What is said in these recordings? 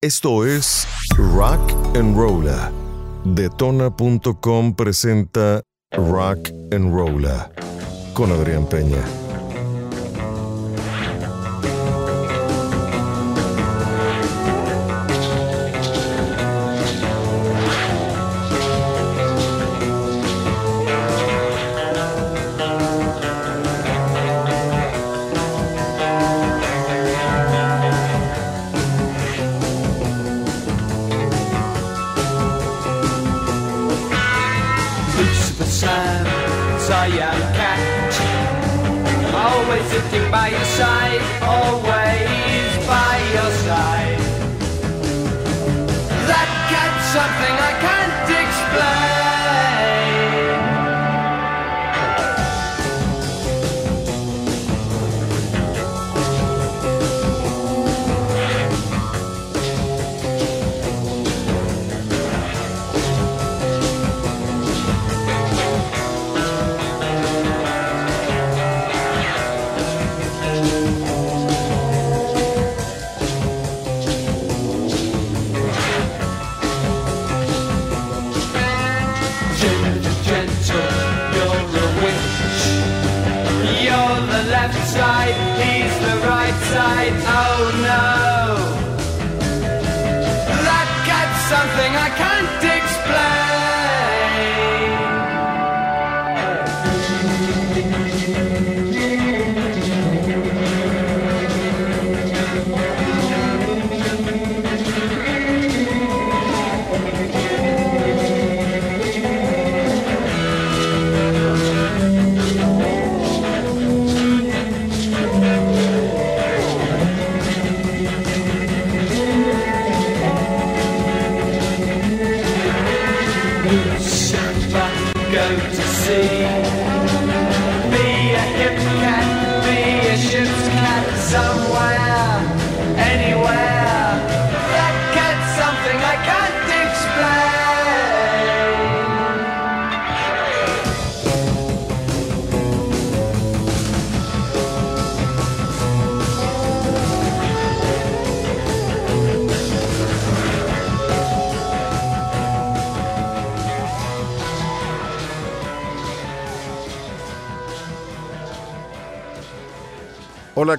Esto es Rock and Rolla. Detona.com presenta Rock and Rolla con Adrián Peña.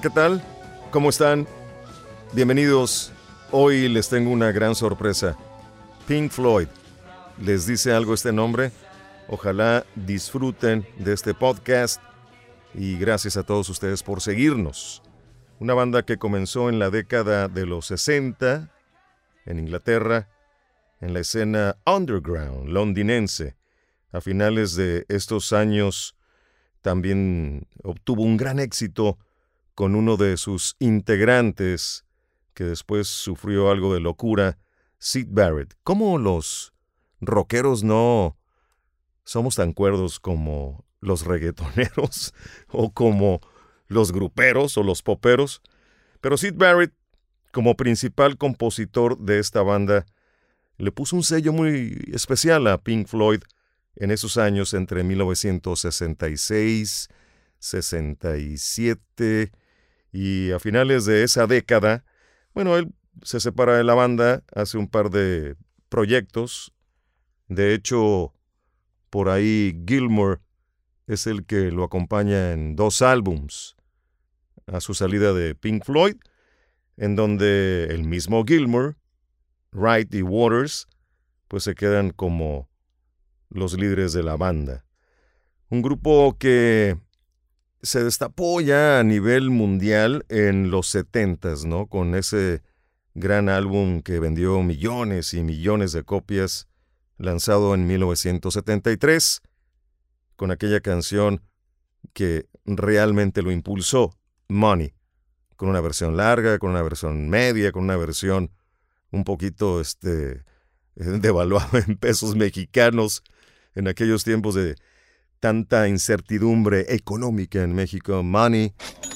¿Qué tal? ¿Cómo están? Bienvenidos. Hoy les tengo una gran sorpresa. Pink Floyd. ¿Les dice algo este nombre? Ojalá disfruten de este podcast y gracias a todos ustedes por seguirnos. Una banda que comenzó en la década de los 60 en Inglaterra, en la escena underground londinense. A finales de estos años también obtuvo un gran éxito con uno de sus integrantes, que después sufrió algo de locura, Sid Barrett. ¿Cómo los rockeros no somos tan cuerdos como los reggaetoneros o como los gruperos o los poperos? Pero Sid Barrett, como principal compositor de esta banda, le puso un sello muy especial a Pink Floyd en esos años entre 1966, 67 y a finales de esa década, bueno, él se separa de la banda, hace un par de proyectos. De hecho, por ahí Gilmour es el que lo acompaña en dos álbums a su salida de Pink Floyd, en donde el mismo Gilmour, Wright y Waters, pues se quedan como los líderes de la banda. Un grupo que se destapó ya a nivel mundial en los setentas, ¿no? Con ese gran álbum que vendió millones y millones de copias, lanzado en 1973, con aquella canción que realmente lo impulsó, Money, con una versión larga, con una versión media, con una versión un poquito este, devaluada en pesos mexicanos en aquellos tiempos de tanta incertidumbre económica en México, Money,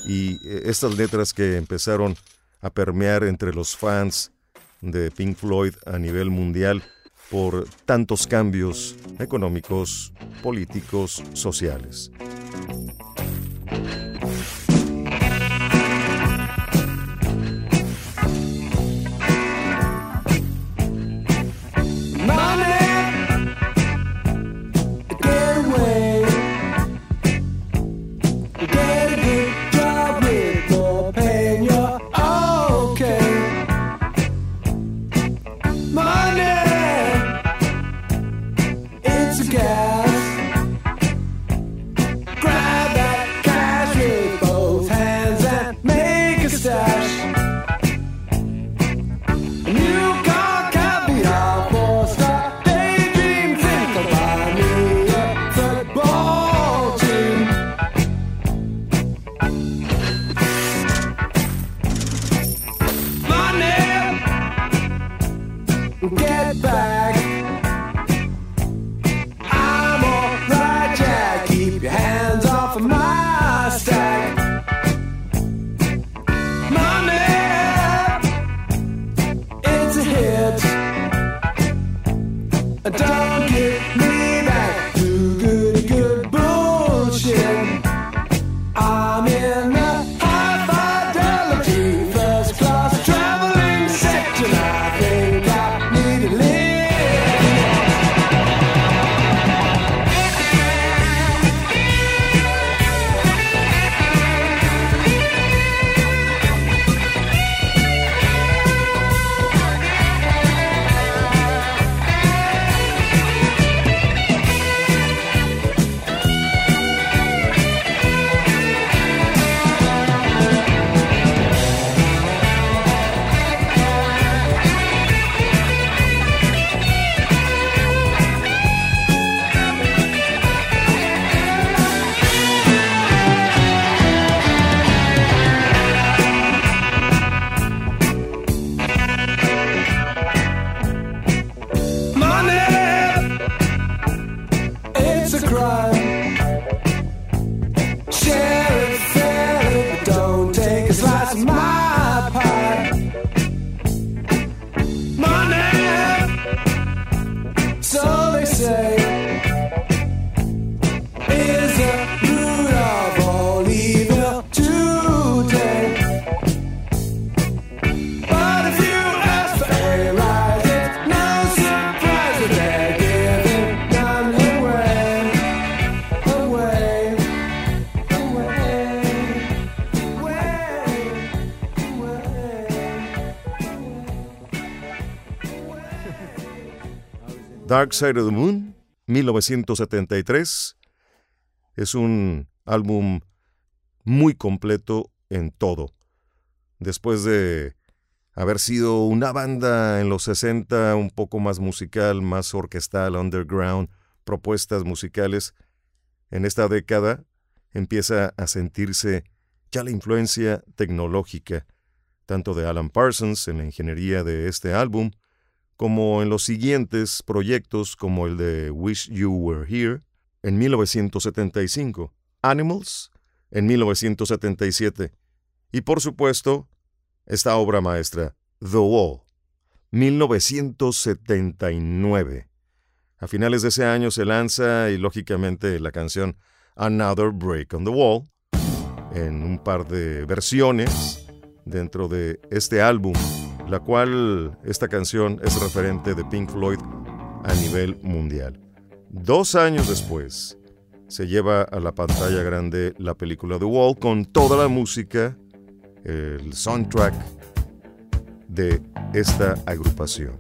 y eh, estas letras que empezaron a permear entre los fans de Pink Floyd a nivel mundial por tantos cambios económicos, políticos, sociales. Dark Side of the Moon, 1973, es un álbum muy completo en todo. Después de haber sido una banda en los 60 un poco más musical, más orquestal, underground, propuestas musicales, en esta década empieza a sentirse ya la influencia tecnológica, tanto de Alan Parsons en la ingeniería de este álbum, como en los siguientes proyectos como el de Wish You Were Here en 1975, Animals en 1977 y por supuesto esta obra maestra, The Wall, 1979. A finales de ese año se lanza y lógicamente la canción Another Break on the Wall en un par de versiones dentro de este álbum, la cual esta canción es referente de Pink Floyd a nivel mundial. Dos años después se lleva a la pantalla grande la película The Wall con toda la música, el soundtrack de esta agrupación.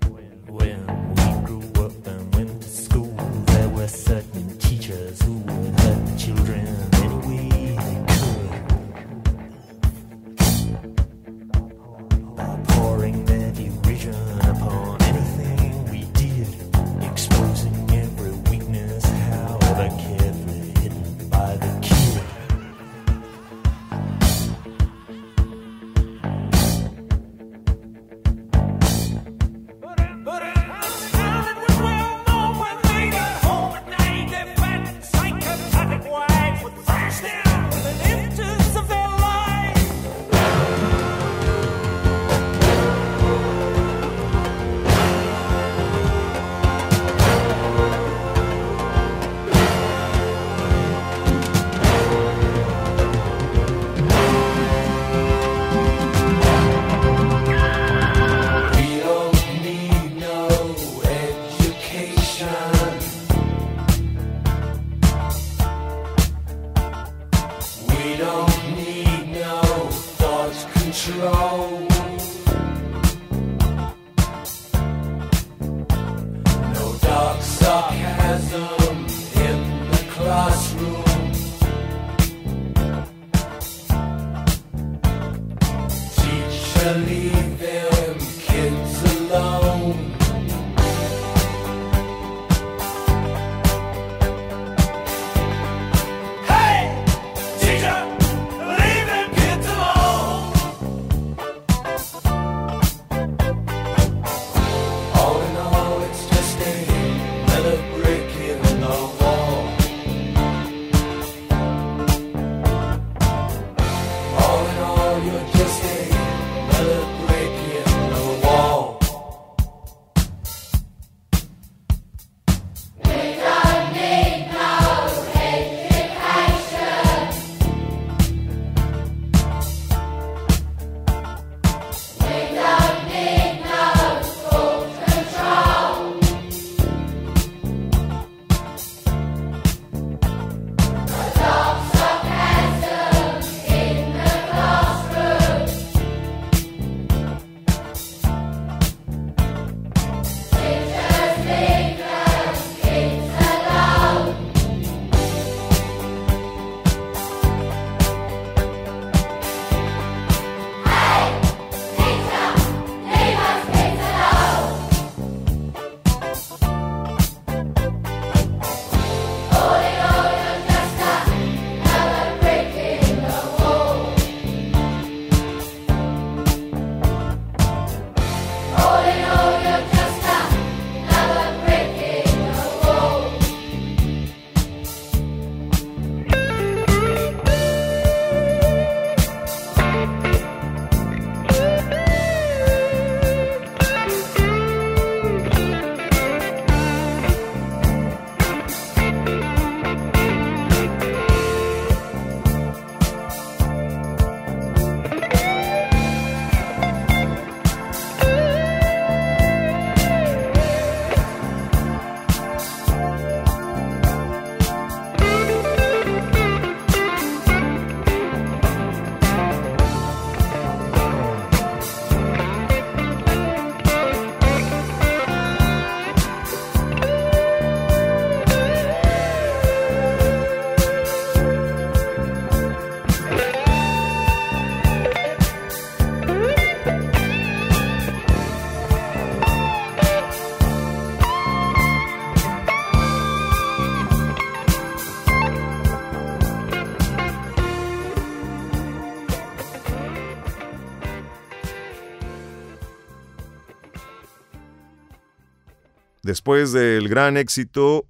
Después del gran éxito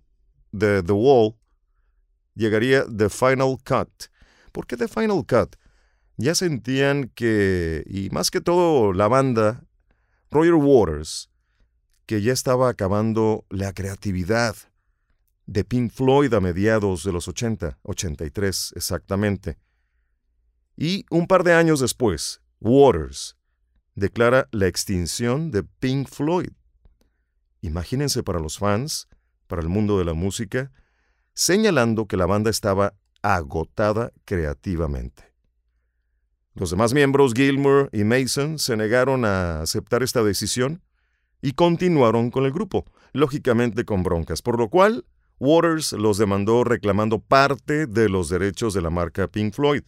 de The Wall, llegaría The Final Cut. ¿Por qué The Final Cut? Ya sentían que, y más que todo la banda, Roger Waters, que ya estaba acabando la creatividad de Pink Floyd a mediados de los 80, 83 exactamente. Y un par de años después, Waters declara la extinción de Pink Floyd. Imagínense para los fans, para el mundo de la música, señalando que la banda estaba agotada creativamente. Los demás miembros, Gilmour y Mason, se negaron a aceptar esta decisión y continuaron con el grupo, lógicamente con broncas, por lo cual Waters los demandó reclamando parte de los derechos de la marca Pink Floyd.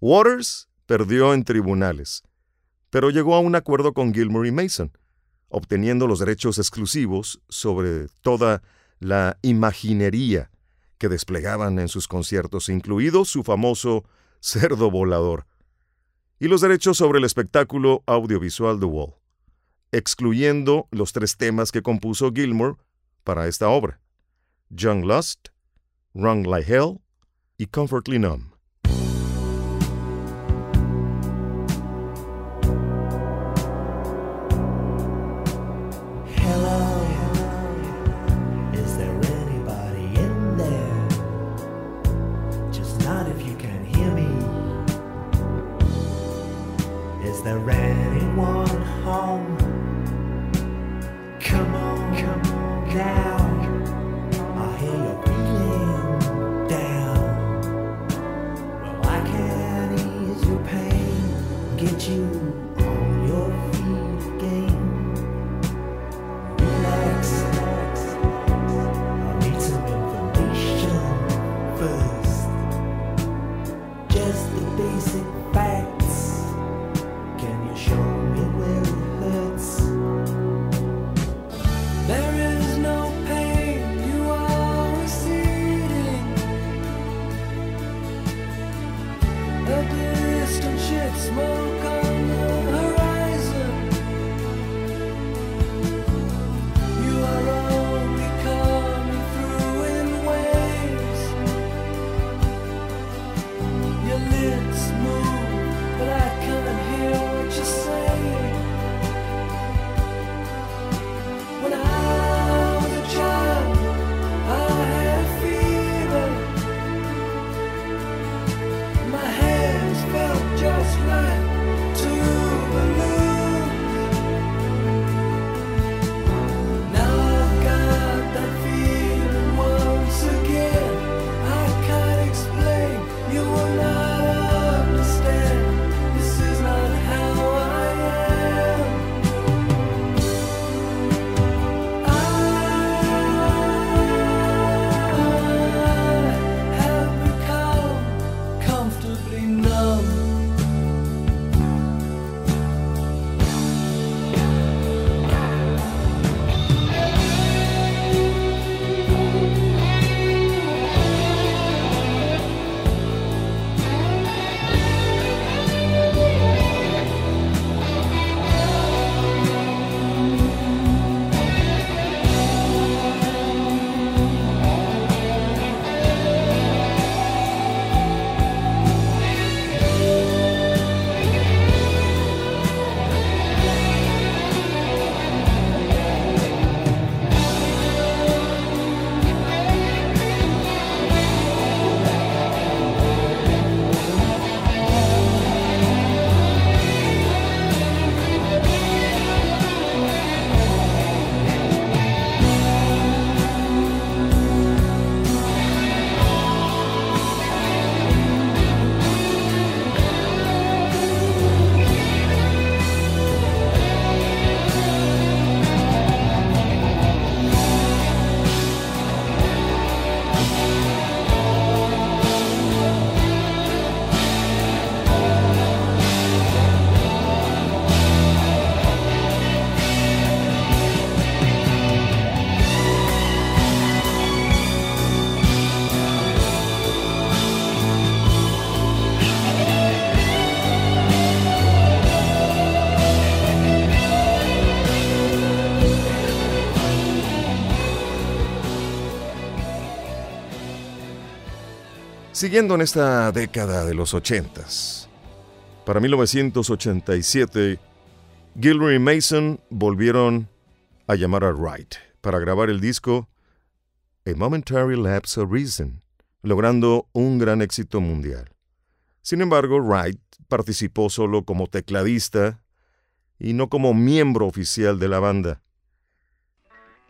Waters perdió en tribunales, pero llegó a un acuerdo con Gilmour y Mason, obteniendo los derechos exclusivos sobre toda la imaginería que desplegaban en sus conciertos, incluido su famoso cerdo volador, y los derechos sobre el espectáculo audiovisual The Wall, excluyendo los tres temas que compuso Gilmour para esta obra, Young Lust, Run Like Hell y Comfortably Numb. Siguiendo en esta década de los ochentas, para 1987, Gilroy y Mason volvieron a llamar a Wright para grabar el disco A Momentary Lapse of Reason, logrando un gran éxito mundial. Sin embargo, Wright participó solo como tecladista y no como miembro oficial de la banda.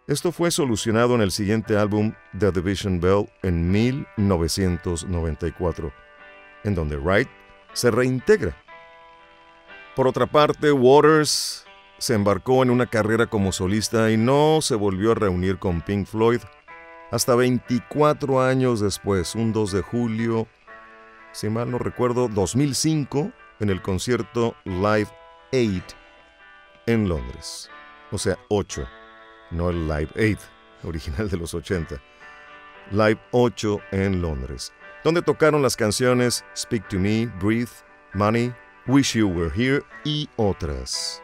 Esto fue solucionado en el siguiente álbum The Division Bell en 1994, en donde Wright se reintegra. Por otra parte, Waters se embarcó en una carrera como solista y no se volvió a reunir con Pink Floyd hasta 24 años después, un 2 de julio, si mal no recuerdo, 2005, en el concierto Live 8 en Londres. O sea, 8 no el Live 8, original de los 80. Live 8 en Londres, donde tocaron las canciones Speak to Me, Breathe, Money, Wish You Were Here y otras.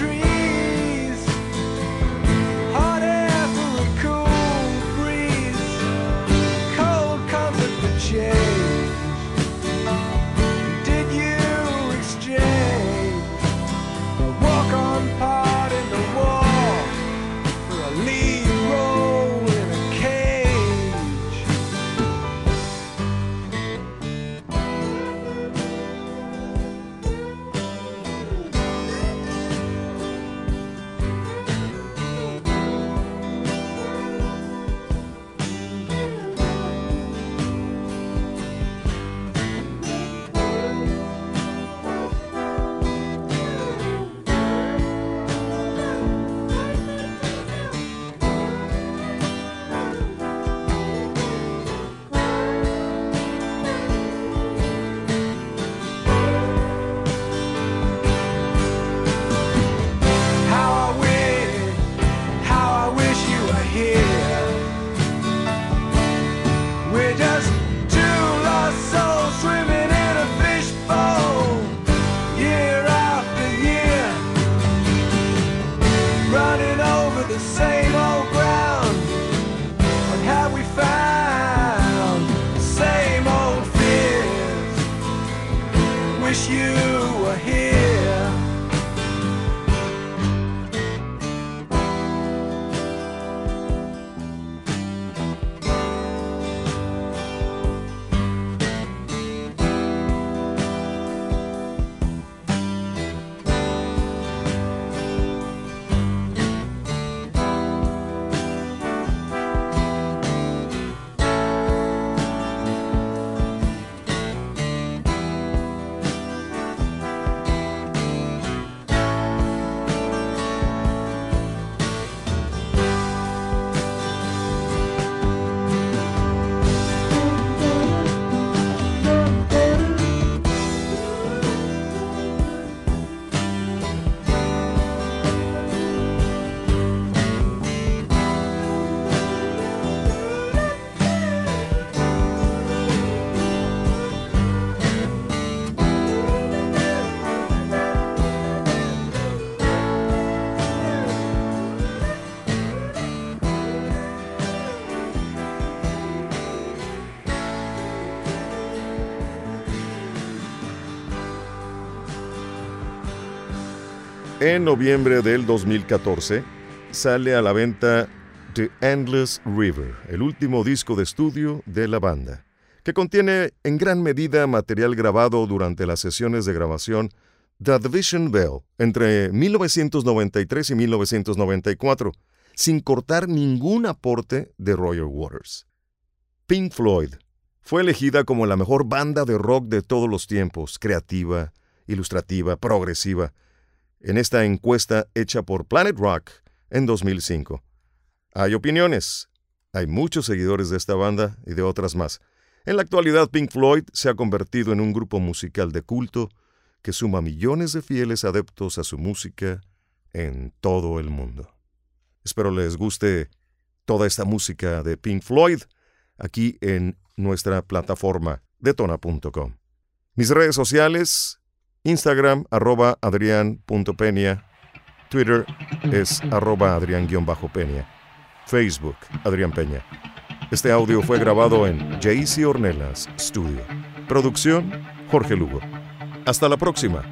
dream. En noviembre del 2014 sale a la venta The Endless River, el último disco de estudio de la banda, que contiene en gran medida material grabado durante las sesiones de grabación The Division Bell entre 1993 y 1994, sin cortar ningún aporte de Roger Waters. Pink Floyd fue elegida como la mejor banda de rock de todos los tiempos, creativa, ilustrativa, progresiva, en esta encuesta hecha por Planet Rock en 2005. Hay opiniones. Hay muchos seguidores de esta banda y de otras más. En la actualidad, Pink Floyd se ha convertido en un grupo musical de culto que suma millones de fieles adeptos a su música en todo el mundo. Espero les guste toda esta música de Pink Floyd aquí en nuestra plataforma detona.com. Mis redes sociales, Instagram arroba adrián.peña, Twitter es arroba adrián-peña, Facebook Adrián Peña. Este audio fue grabado en JC Ornelas Studio. Producción Jorge Lugo. Hasta la próxima.